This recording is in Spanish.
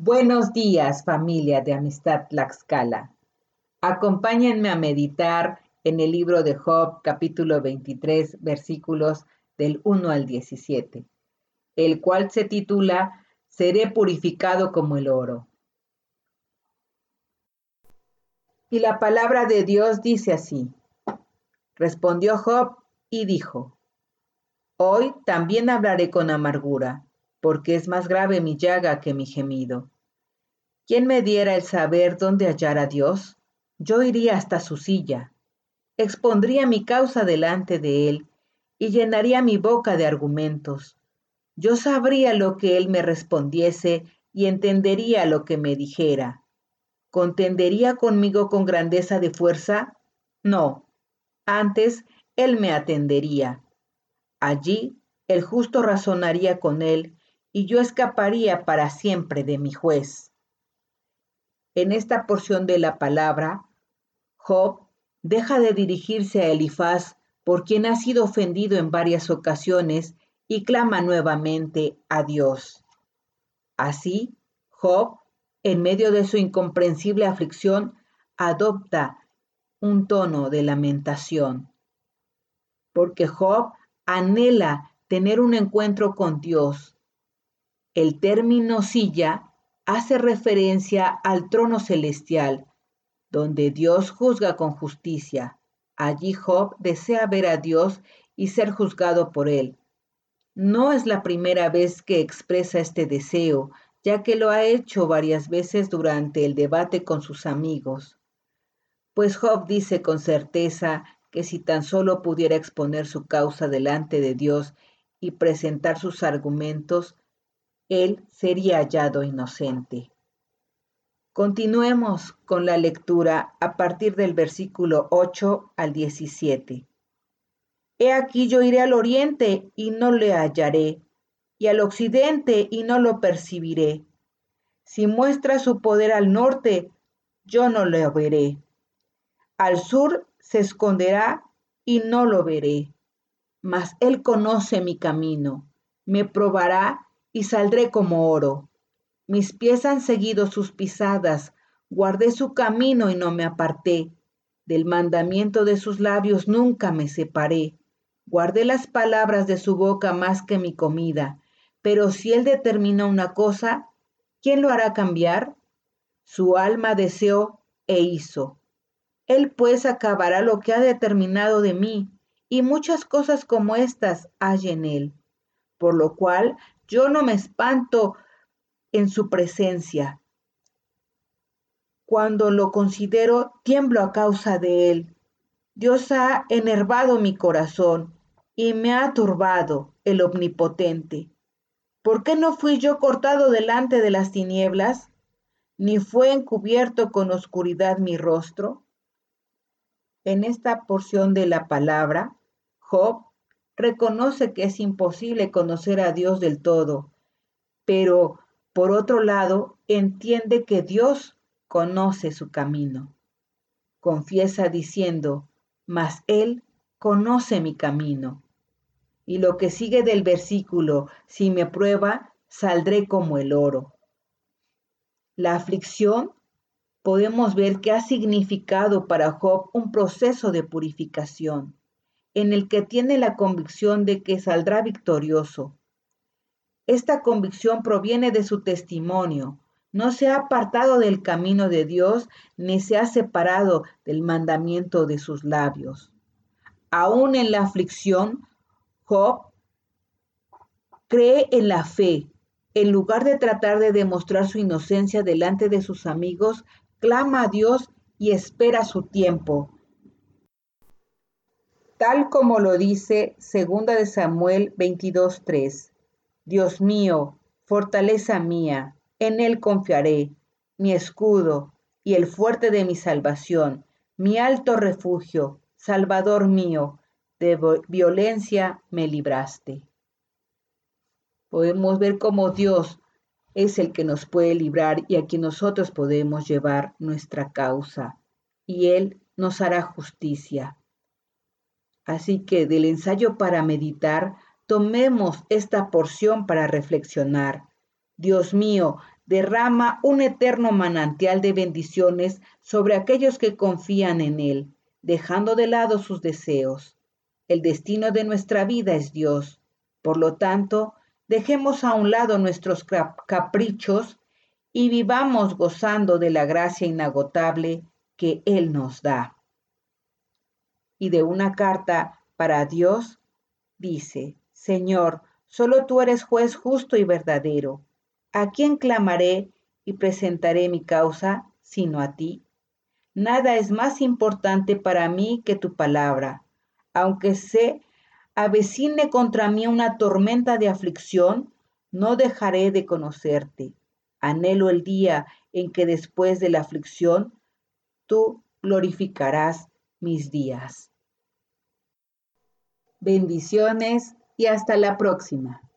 Buenos días, familia de Amistad Tlaxcala. Acompáñenme a meditar en el libro de Job, capítulo 23, versículos del 1 al 17, el cual se titula Seré purificado como el oro. Y la palabra de Dios dice así. Respondió Job y dijo, Hoy también hablaré con amargura porque es más grave mi llaga que mi gemido. ¿Quién me diera el saber dónde hallar a Dios? Yo iría hasta su silla, expondría mi causa delante de él y llenaría mi boca de argumentos. Yo sabría lo que él me respondiese y entendería lo que me dijera. ¿Contendería conmigo con grandeza de fuerza? No, antes él me atendería. Allí el justo razonaría con él y yo escaparía para siempre de mi juez. En esta porción de la palabra, Job deja de dirigirse a Elifaz, por quien ha sido ofendido en varias ocasiones, y clama nuevamente a Dios. Así, Job, en medio de su incomprensible aflicción, adopta un tono de lamentación, porque Job anhela tener un encuentro con Dios, el término silla hace referencia al trono celestial, donde Dios juzga con justicia. Allí Job desea ver a Dios y ser juzgado por él. No es la primera vez que expresa este deseo, ya que lo ha hecho varias veces durante el debate con sus amigos. Pues Job dice con certeza que si tan solo pudiera exponer su causa delante de Dios y presentar sus argumentos, él sería hallado inocente. Continuemos con la lectura a partir del versículo 8 al 17. He aquí yo iré al oriente y no le hallaré, y al occidente y no lo percibiré. Si muestra su poder al norte, yo no lo veré. Al sur se esconderá y no lo veré. Mas él conoce mi camino, me probará y saldré como oro. Mis pies han seguido sus pisadas, guardé su camino y no me aparté. Del mandamiento de sus labios nunca me separé. Guardé las palabras de su boca más que mi comida. Pero si él determina una cosa, ¿quién lo hará cambiar? Su alma deseó e hizo. Él pues acabará lo que ha determinado de mí, y muchas cosas como estas hay en él. Por lo cual yo no me espanto en su presencia. Cuando lo considero, tiemblo a causa de él. Dios ha enervado mi corazón y me ha turbado el omnipotente. ¿Por qué no fui yo cortado delante de las tinieblas, ni fue encubierto con oscuridad mi rostro? En esta porción de la palabra, Job reconoce que es imposible conocer a Dios del todo, pero por otro lado entiende que Dios conoce su camino. Confiesa diciendo, mas Él conoce mi camino. Y lo que sigue del versículo, si me prueba, saldré como el oro. La aflicción podemos ver que ha significado para Job un proceso de purificación en el que tiene la convicción de que saldrá victorioso. Esta convicción proviene de su testimonio. No se ha apartado del camino de Dios ni se ha separado del mandamiento de sus labios. Aún en la aflicción, Job cree en la fe. En lugar de tratar de demostrar su inocencia delante de sus amigos, clama a Dios y espera su tiempo tal como lo dice 2 de Samuel 22:3. Dios mío, fortaleza mía, en él confiaré, mi escudo y el fuerte de mi salvación, mi alto refugio, Salvador mío, de violencia me libraste. Podemos ver cómo Dios es el que nos puede librar y a quien nosotros podemos llevar nuestra causa, y Él nos hará justicia. Así que del ensayo para meditar, tomemos esta porción para reflexionar. Dios mío, derrama un eterno manantial de bendiciones sobre aquellos que confían en Él, dejando de lado sus deseos. El destino de nuestra vida es Dios. Por lo tanto, dejemos a un lado nuestros caprichos y vivamos gozando de la gracia inagotable que Él nos da. Y de una carta para Dios dice, Señor, solo tú eres juez justo y verdadero. ¿A quién clamaré y presentaré mi causa sino a ti? Nada es más importante para mí que tu palabra. Aunque se avecine contra mí una tormenta de aflicción, no dejaré de conocerte. Anhelo el día en que después de la aflicción tú glorificarás mis días. Bendiciones y hasta la próxima.